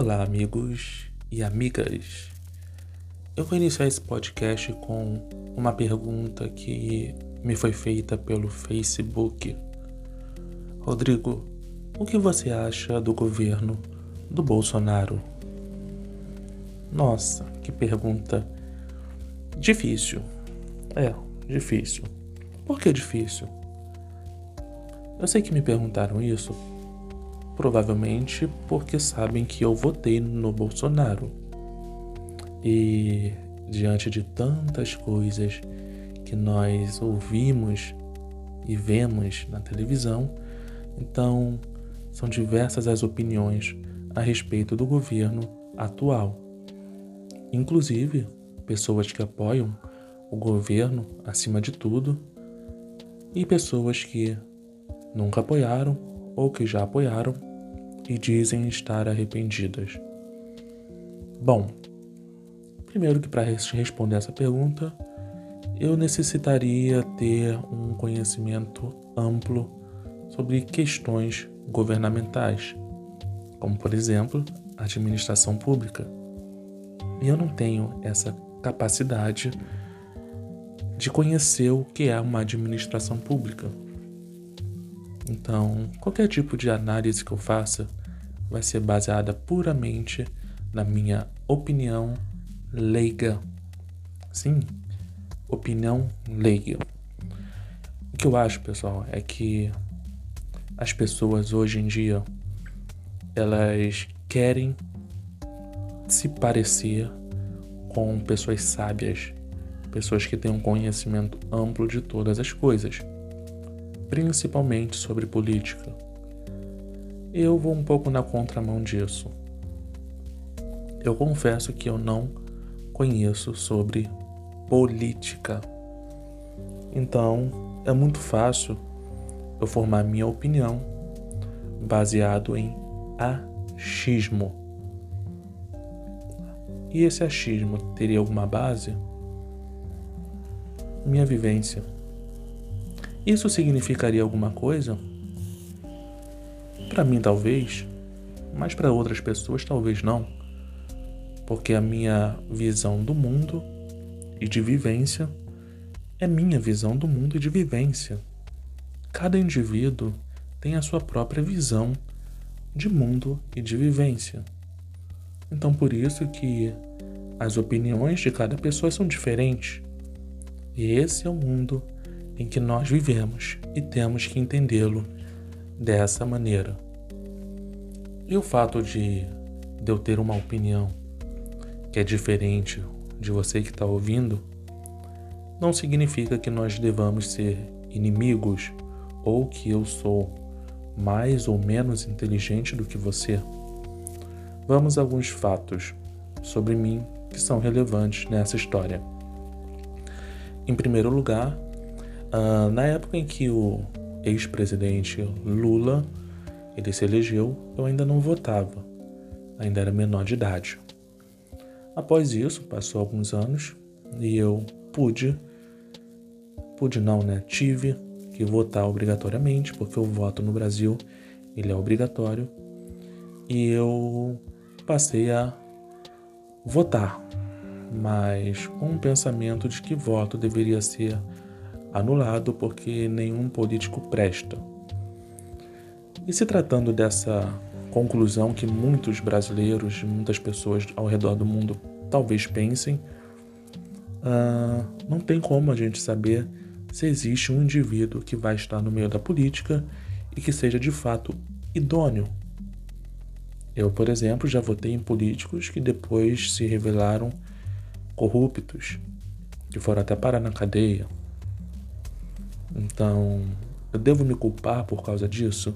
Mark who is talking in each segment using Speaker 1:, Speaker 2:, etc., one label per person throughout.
Speaker 1: Olá, amigos e amigas. Eu vou iniciar esse podcast com uma pergunta que me foi feita pelo Facebook. Rodrigo, o que você acha do governo do Bolsonaro? Nossa, que pergunta difícil. É, difícil. Por que difícil? Eu sei que me perguntaram isso provavelmente porque sabem que eu votei no Bolsonaro. E diante de tantas coisas que nós ouvimos e vemos na televisão, então são diversas as opiniões a respeito do governo atual. Inclusive, pessoas que apoiam o governo acima de tudo e pessoas que nunca apoiaram ou que já apoiaram e dizem estar arrependidas. Bom, primeiro que para responder essa pergunta, eu necessitaria ter um conhecimento amplo sobre questões governamentais, como por exemplo, administração pública. E eu não tenho essa capacidade de conhecer o que é uma administração pública. Então, qualquer tipo de análise que eu faça vai ser baseada puramente na minha opinião leiga. Sim, opinião leiga. O que eu acho, pessoal, é que as pessoas hoje em dia elas querem se parecer com pessoas sábias, pessoas que têm um conhecimento amplo de todas as coisas, principalmente sobre política eu vou um pouco na contramão disso. Eu confesso que eu não conheço sobre política. Então, é muito fácil eu formar minha opinião baseado em achismo. E esse achismo teria alguma base? Minha vivência. Isso significaria alguma coisa? Para mim, talvez, mas para outras pessoas, talvez não, porque a minha visão do mundo e de vivência é minha visão do mundo e de vivência. Cada indivíduo tem a sua própria visão de mundo e de vivência. Então, por isso que as opiniões de cada pessoa são diferentes. E esse é o mundo em que nós vivemos e temos que entendê-lo dessa maneira. E o fato de, de eu ter uma opinião que é diferente de você que está ouvindo, não significa que nós devamos ser inimigos ou que eu sou mais ou menos inteligente do que você. Vamos a alguns fatos sobre mim que são relevantes nessa história. Em primeiro lugar, uh, na época em que o ex-presidente Lula ele se elegeu, eu ainda não votava, ainda era menor de idade. Após isso, passou alguns anos e eu pude, pude não, né? Tive que votar obrigatoriamente, porque o voto no Brasil ele é obrigatório, e eu passei a votar, mas com um pensamento de que voto deveria ser anulado porque nenhum político presta. E se tratando dessa conclusão que muitos brasileiros, muitas pessoas ao redor do mundo talvez pensem, uh, não tem como a gente saber se existe um indivíduo que vai estar no meio da política e que seja de fato idôneo. Eu, por exemplo, já votei em políticos que depois se revelaram corruptos, que foram até parar na cadeia. Então, eu devo me culpar por causa disso?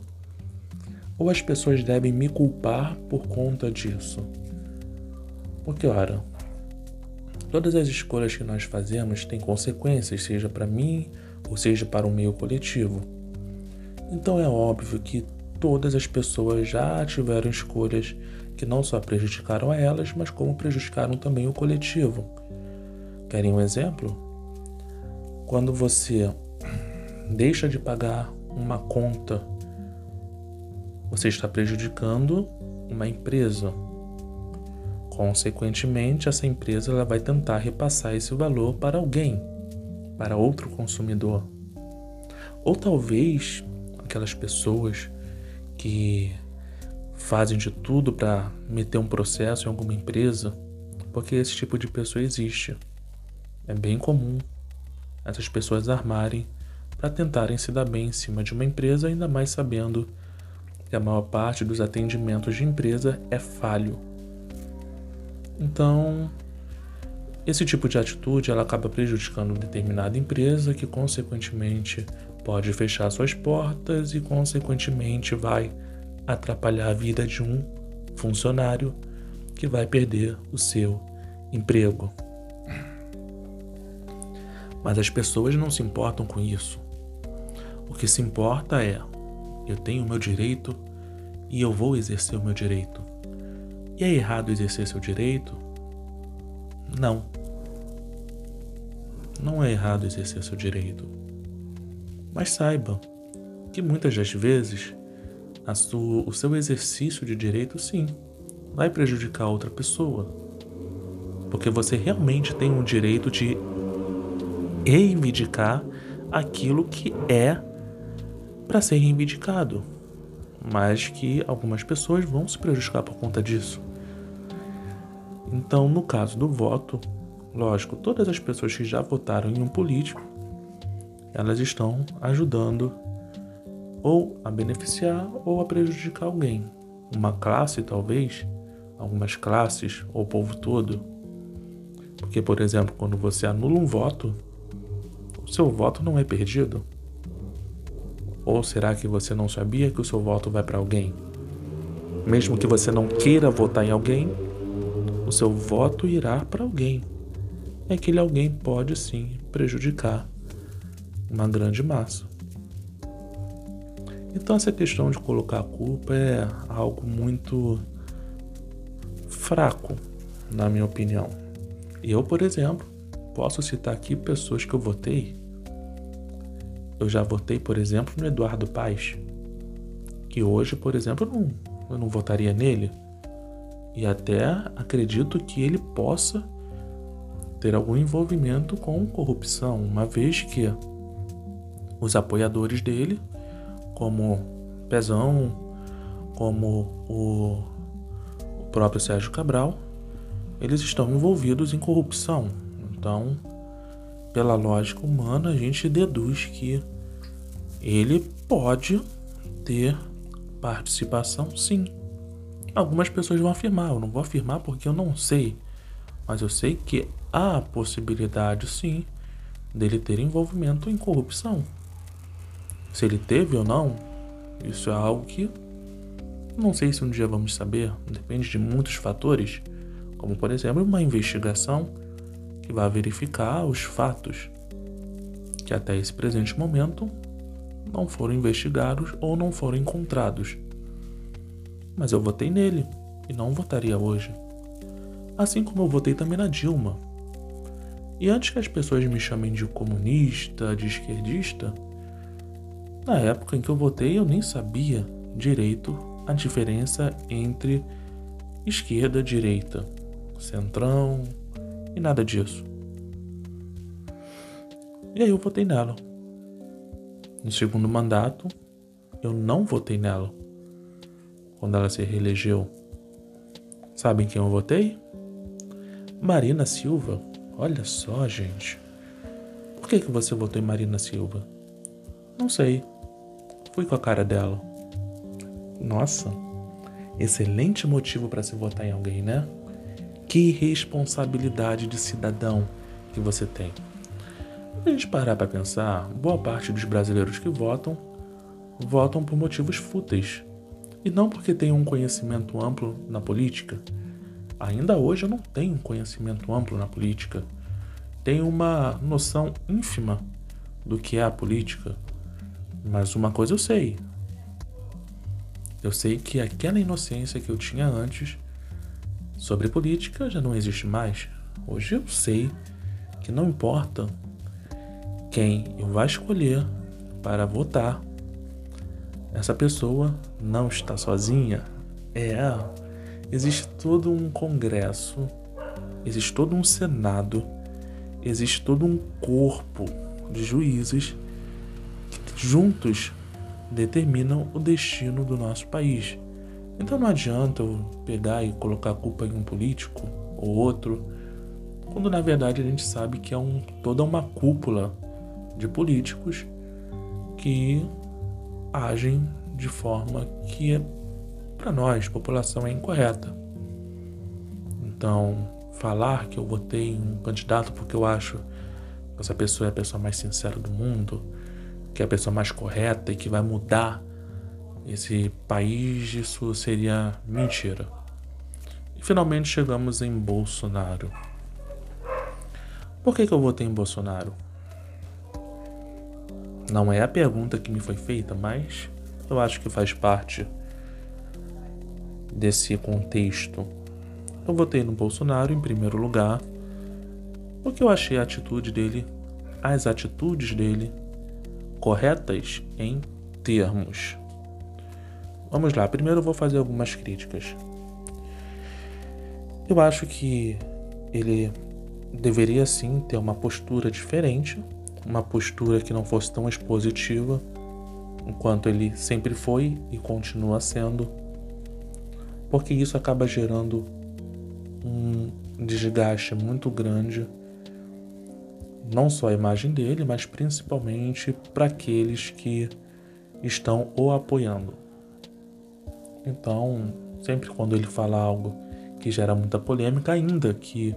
Speaker 1: Ou as pessoas devem me culpar por conta disso? Porque, ora, todas as escolhas que nós fazemos têm consequências, seja para mim ou seja para o meio coletivo. Então é óbvio que todas as pessoas já tiveram escolhas que não só prejudicaram a elas, mas como prejudicaram também o coletivo. Querem um exemplo? Quando você deixa de pagar uma conta você está prejudicando uma empresa. Consequentemente, essa empresa ela vai tentar repassar esse valor para alguém, para outro consumidor. Ou talvez aquelas pessoas que fazem de tudo para meter um processo em alguma empresa, porque esse tipo de pessoa existe. É bem comum essas pessoas armarem para tentarem se dar bem em cima de uma empresa, ainda mais sabendo que a maior parte dos atendimentos de empresa é falho. Então, esse tipo de atitude ela acaba prejudicando determinada empresa que consequentemente pode fechar suas portas e consequentemente vai atrapalhar a vida de um funcionário que vai perder o seu emprego. Mas as pessoas não se importam com isso. O que se importa é: eu tenho o meu direito e eu vou exercer o meu direito. E é errado exercer seu direito? Não. Não é errado exercer seu direito. Mas saiba que muitas das vezes sua, o seu exercício de direito, sim, vai prejudicar outra pessoa. Porque você realmente tem um direito de reivindicar aquilo que é para ser reivindicado, mas que algumas pessoas vão se prejudicar por conta disso. Então, no caso do voto, lógico, todas as pessoas que já votaram em um político, elas estão ajudando ou a beneficiar ou a prejudicar alguém. Uma classe, talvez, algumas classes, ou o povo todo. Porque, por exemplo, quando você anula um voto, o seu voto não é perdido. Ou será que você não sabia que o seu voto vai para alguém? Mesmo que você não queira votar em alguém, o seu voto irá para alguém. E aquele alguém pode sim prejudicar uma grande massa. Então, essa questão de colocar a culpa é algo muito fraco, na minha opinião. Eu, por exemplo, posso citar aqui pessoas que eu votei. Eu já votei, por exemplo, no Eduardo Paes, que hoje, por exemplo, eu não, eu não votaria nele. E até acredito que ele possa ter algum envolvimento com corrupção, uma vez que os apoiadores dele como Pezão, como o, o próprio Sérgio Cabral, eles estão envolvidos em corrupção. Então, pela lógica humana, a gente deduz que ele pode ter participação sim. Algumas pessoas vão afirmar, eu não vou afirmar porque eu não sei, mas eu sei que há possibilidade sim dele ter envolvimento em corrupção. Se ele teve ou não, isso é algo que não sei se um dia vamos saber, depende de muitos fatores, como por exemplo uma investigação que vai verificar os fatos que até esse presente momento não foram investigados ou não foram encontrados. Mas eu votei nele e não votaria hoje. Assim como eu votei também na Dilma. E antes que as pessoas me chamem de comunista, de esquerdista, na época em que eu votei, eu nem sabia direito a diferença entre esquerda, direita, centrão e nada disso. E aí eu votei nela. No segundo mandato, eu não votei nela. Quando ela se reelegeu. Sabem quem eu votei? Marina Silva. Olha só, gente. Por que, que você votou em Marina Silva? Não sei. Fui com a cara dela. Nossa, excelente motivo para se votar em alguém, né? Que responsabilidade de cidadão que você tem. A gente parar para pensar, boa parte dos brasileiros que votam votam por motivos fúteis e não porque tenham um conhecimento amplo na política. Ainda hoje eu não tenho um conhecimento amplo na política. Tenho uma noção ínfima do que é a política, mas uma coisa eu sei. Eu sei que aquela inocência que eu tinha antes sobre política já não existe mais. Hoje eu sei que não importa quem eu vá escolher para votar, essa pessoa não está sozinha. É, existe todo um congresso, existe todo um senado, existe todo um corpo de juízes que juntos determinam o destino do nosso país. Então não adianta eu pegar e colocar a culpa em um político ou outro, quando na verdade a gente sabe que é um, toda uma cúpula de políticos que agem de forma que para nós, população, é incorreta. Então, falar que eu votei em um candidato porque eu acho que essa pessoa é a pessoa mais sincera do mundo, que é a pessoa mais correta e que vai mudar esse país, isso seria mentira. E finalmente chegamos em Bolsonaro. Por que, que eu votei em Bolsonaro? Não é a pergunta que me foi feita, mas eu acho que faz parte desse contexto. Eu votei no Bolsonaro em primeiro lugar, porque eu achei a atitude dele, as atitudes dele, corretas em termos. Vamos lá, primeiro eu vou fazer algumas críticas. Eu acho que ele deveria sim ter uma postura diferente, uma postura que não fosse tão expositiva, enquanto ele sempre foi e continua sendo, porque isso acaba gerando um desgaste muito grande, não só a imagem dele, mas principalmente para aqueles que estão o apoiando. Então, sempre quando ele fala algo que gera muita polêmica, ainda que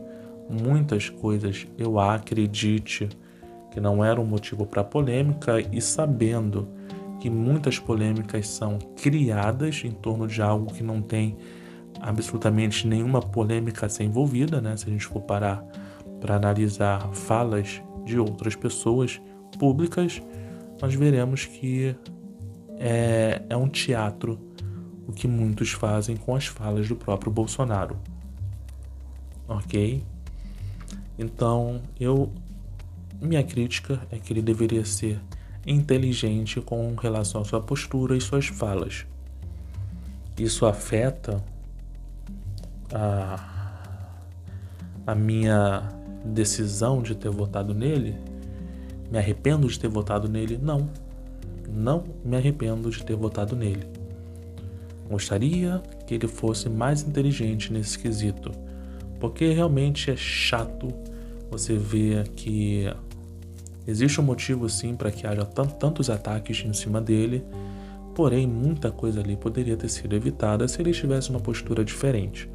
Speaker 1: muitas coisas eu acredite que não era um motivo para polêmica e sabendo que muitas polêmicas são criadas em torno de algo que não tem absolutamente nenhuma polêmica a ser envolvida, né? Se a gente for parar para analisar falas de outras pessoas públicas, nós veremos que é, é um teatro o que muitos fazem com as falas do próprio Bolsonaro. Ok? Então, eu minha crítica é que ele deveria ser inteligente com relação à sua postura e suas falas. Isso afeta a, a minha decisão de ter votado nele? Me arrependo de ter votado nele? Não. Não me arrependo de ter votado nele. Gostaria que ele fosse mais inteligente nesse quesito, porque realmente é chato você ver que existe um motivo sim para que haja tantos ataques em cima dele, porém muita coisa ali poderia ter sido evitada se ele tivesse uma postura diferente.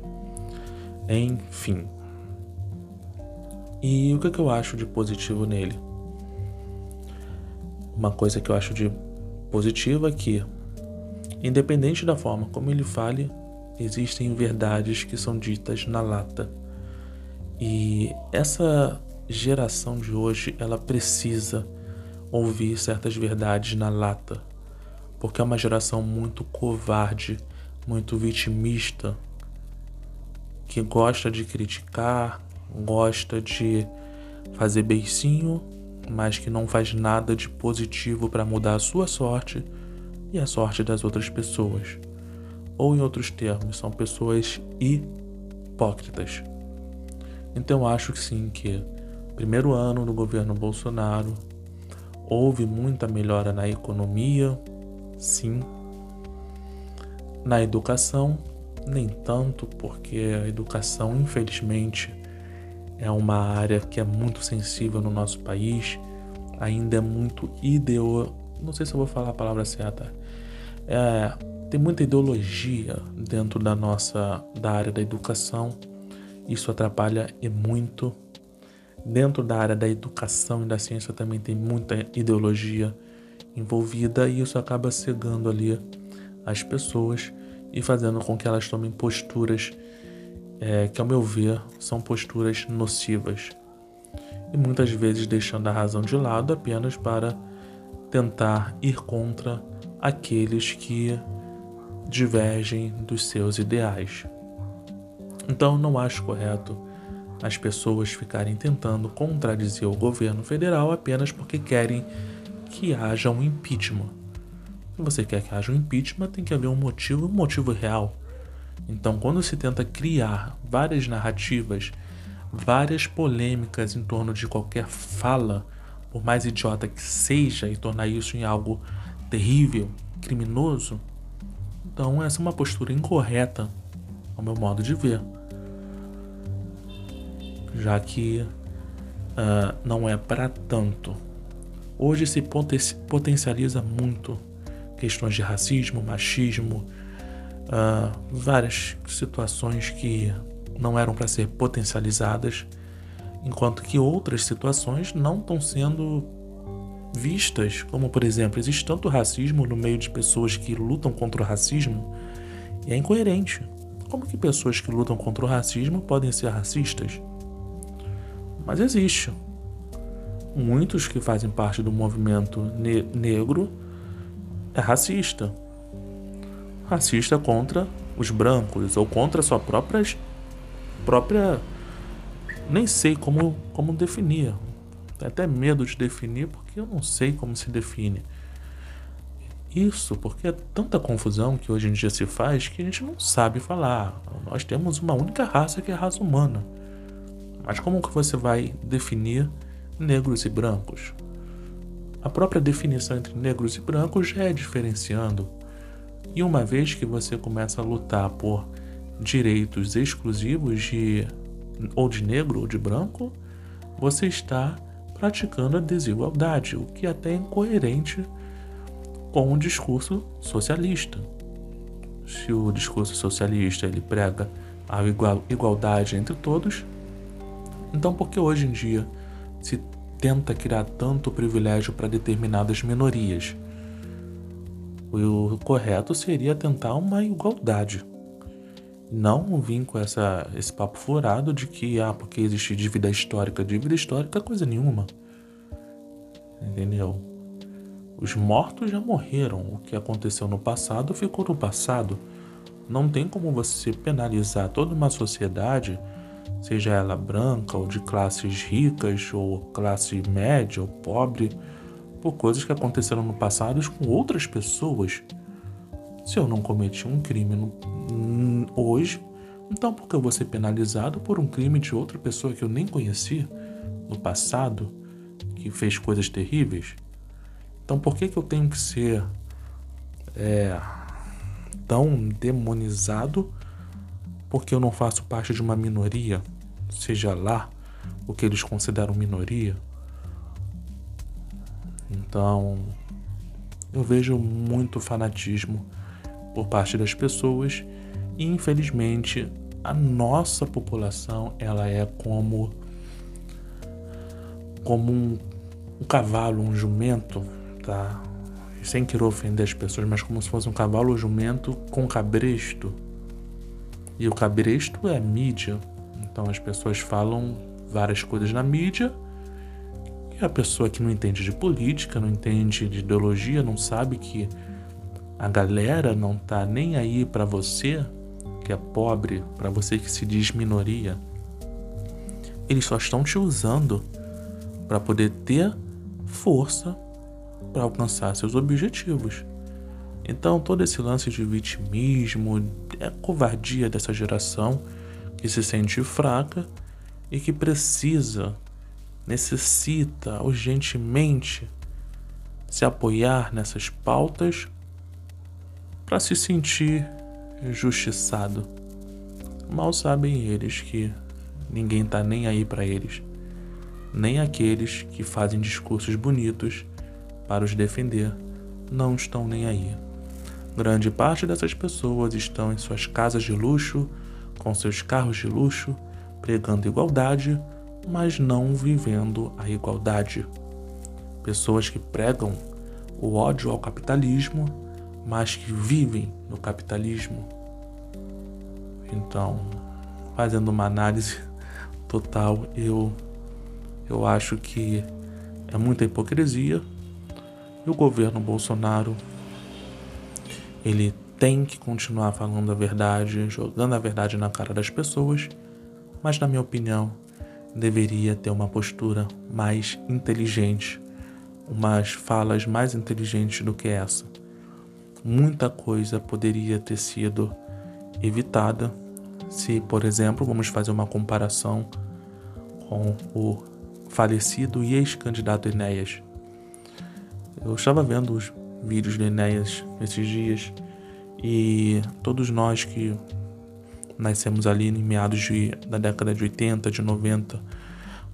Speaker 1: Enfim. E o que, é que eu acho de positivo nele? Uma coisa que eu acho de positiva é que, independente da forma como ele fale, existem verdades que são ditas na lata. E essa geração de hoje, ela precisa ouvir certas verdades na lata, porque é uma geração muito covarde, muito vitimista, que gosta de criticar, gosta de fazer beicinho, mas que não faz nada de positivo para mudar a sua sorte e a sorte das outras pessoas. Ou em outros termos, são pessoas hipócritas. Então acho que sim que primeiro ano do governo Bolsonaro houve muita melhora na economia, sim. Na educação nem tanto, porque a educação, infelizmente, é uma área que é muito sensível no nosso país, ainda é muito ideo... não sei se eu vou falar a palavra certa. É, tem muita ideologia dentro da nossa da área da educação. Isso atrapalha e muito. Dentro da área da educação e da ciência também tem muita ideologia envolvida e isso acaba cegando ali as pessoas e fazendo com que elas tomem posturas é, que, ao meu ver, são posturas nocivas e muitas vezes deixando a razão de lado apenas para tentar ir contra aqueles que divergem dos seus ideais. Então, não acho correto as pessoas ficarem tentando contradizer o governo federal apenas porque querem que haja um impeachment. Se você quer que haja um impeachment, tem que haver um motivo, um motivo real. Então, quando se tenta criar várias narrativas, várias polêmicas em torno de qualquer fala, por mais idiota que seja, e tornar isso em algo terrível, criminoso, então essa é uma postura incorreta, ao meu modo de ver. Já que uh, não é para tanto. Hoje se potencializa muito questões de racismo, machismo, uh, várias situações que não eram para ser potencializadas, enquanto que outras situações não estão sendo vistas, como por exemplo, existe tanto racismo no meio de pessoas que lutam contra o racismo, e é incoerente. Como que pessoas que lutam contra o racismo podem ser racistas? Mas existe. Muitos que fazem parte do movimento ne negro é racista. Racista contra os brancos ou contra a sua própria própria nem sei como como definir. Tenho até medo de definir porque eu não sei como se define. Isso porque é tanta confusão que hoje em dia se faz que a gente não sabe falar. Nós temos uma única raça que é a raça humana. Mas como que você vai definir negros e brancos? A própria definição entre negros e brancos já é diferenciando. E uma vez que você começa a lutar por direitos exclusivos de ou de negro ou de branco, você está praticando a desigualdade, o que é até é incoerente com o discurso socialista. Se o discurso socialista ele prega a igualdade entre todos, então por que hoje em dia se tenta criar tanto privilégio para determinadas minorias? O correto seria tentar uma igualdade. Não vir com essa, esse papo furado de que, ah, porque existe dívida histórica. Dívida histórica é coisa nenhuma. Entendeu? Os mortos já morreram. O que aconteceu no passado ficou no passado. Não tem como você penalizar toda uma sociedade, seja ela branca ou de classes ricas ou classe média ou pobre, por coisas que aconteceram no passado com outras pessoas. Se eu não cometi um crime no, hoje, então por que eu vou ser penalizado por um crime de outra pessoa que eu nem conhecia no passado, que fez coisas terríveis? Então por que, que eu tenho que ser é, tão demonizado porque eu não faço parte de uma minoria, seja lá o que eles consideram minoria? Então, eu vejo muito fanatismo por parte das pessoas e infelizmente a nossa população ela é como como um, um cavalo, um jumento tá? Sem querer ofender as pessoas, mas como se fosse um cavalo ou jumento com cabresto. E o cabresto é mídia. Então as pessoas falam várias coisas na mídia. E a pessoa que não entende de política, não entende de ideologia, não sabe que a galera não tá nem aí para você, que é pobre, para você que se diz minoria. Eles só estão te usando para poder ter força para alcançar seus objetivos. Então, todo esse lance de vitimismo é covardia dessa geração que se sente fraca e que precisa, necessita urgentemente se apoiar nessas pautas para se sentir justiçado. Mal sabem eles que ninguém tá nem aí para eles, nem aqueles que fazem discursos bonitos para os defender não estão nem aí. Grande parte dessas pessoas estão em suas casas de luxo, com seus carros de luxo, pregando igualdade, mas não vivendo a igualdade. Pessoas que pregam o ódio ao capitalismo, mas que vivem no capitalismo. Então, fazendo uma análise total, eu eu acho que é muita hipocrisia e o governo Bolsonaro ele tem que continuar falando a verdade, jogando a verdade na cara das pessoas, mas na minha opinião, deveria ter uma postura mais inteligente, umas falas mais inteligentes do que essa. Muita coisa poderia ter sido evitada se, por exemplo, vamos fazer uma comparação com o falecido e ex-candidato Enéas. Eu estava vendo os vídeos do Enéas esses dias e todos nós que nascemos ali em meados de, da década de 80, de 90,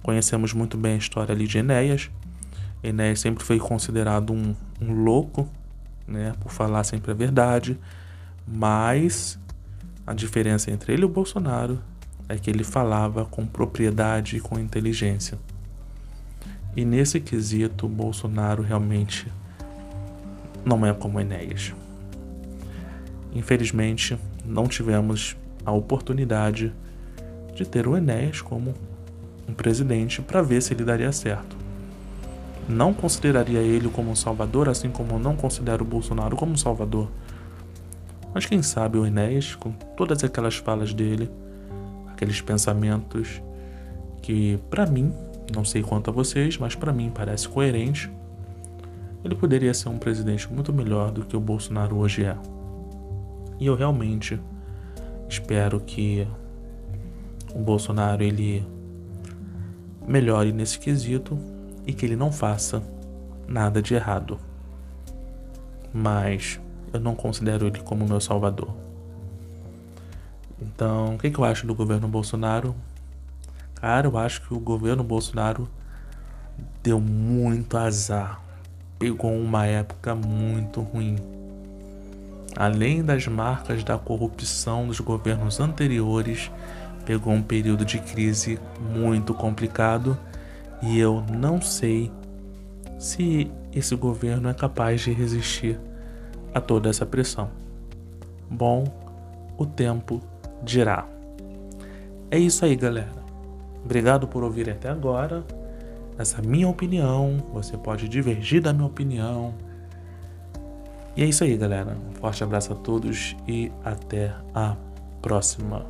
Speaker 1: conhecemos muito bem a história ali de Enéas. Enéas sempre foi considerado um, um louco, né, por falar sempre a verdade, mas a diferença entre ele e o Bolsonaro é que ele falava com propriedade e com inteligência. E nesse quesito, o Bolsonaro realmente não é como Enéas. Infelizmente, não tivemos a oportunidade de ter o Enéas como um presidente para ver se ele daria certo. Não consideraria ele como um salvador, assim como não considero o Bolsonaro como um salvador. Mas quem sabe o Enéas, com todas aquelas falas dele, aqueles pensamentos que, para mim, não sei quanto a vocês, mas para mim parece coerente, ele poderia ser um presidente muito melhor do que o Bolsonaro hoje é. E eu realmente espero que o Bolsonaro ele melhore nesse quesito e que ele não faça nada de errado. Mas eu não considero ele como meu salvador. Então, o que, que eu acho do governo Bolsonaro? Cara, eu acho que o governo Bolsonaro deu muito azar. Pegou uma época muito ruim. Além das marcas da corrupção dos governos anteriores, pegou um período de crise muito complicado e eu não sei se esse governo é capaz de resistir a toda essa pressão. Bom, o tempo dirá. É isso aí, galera. Obrigado por ouvir até agora. Essa minha opinião, você pode divergir da minha opinião. E é isso aí, galera. Um forte abraço a todos e até a próxima.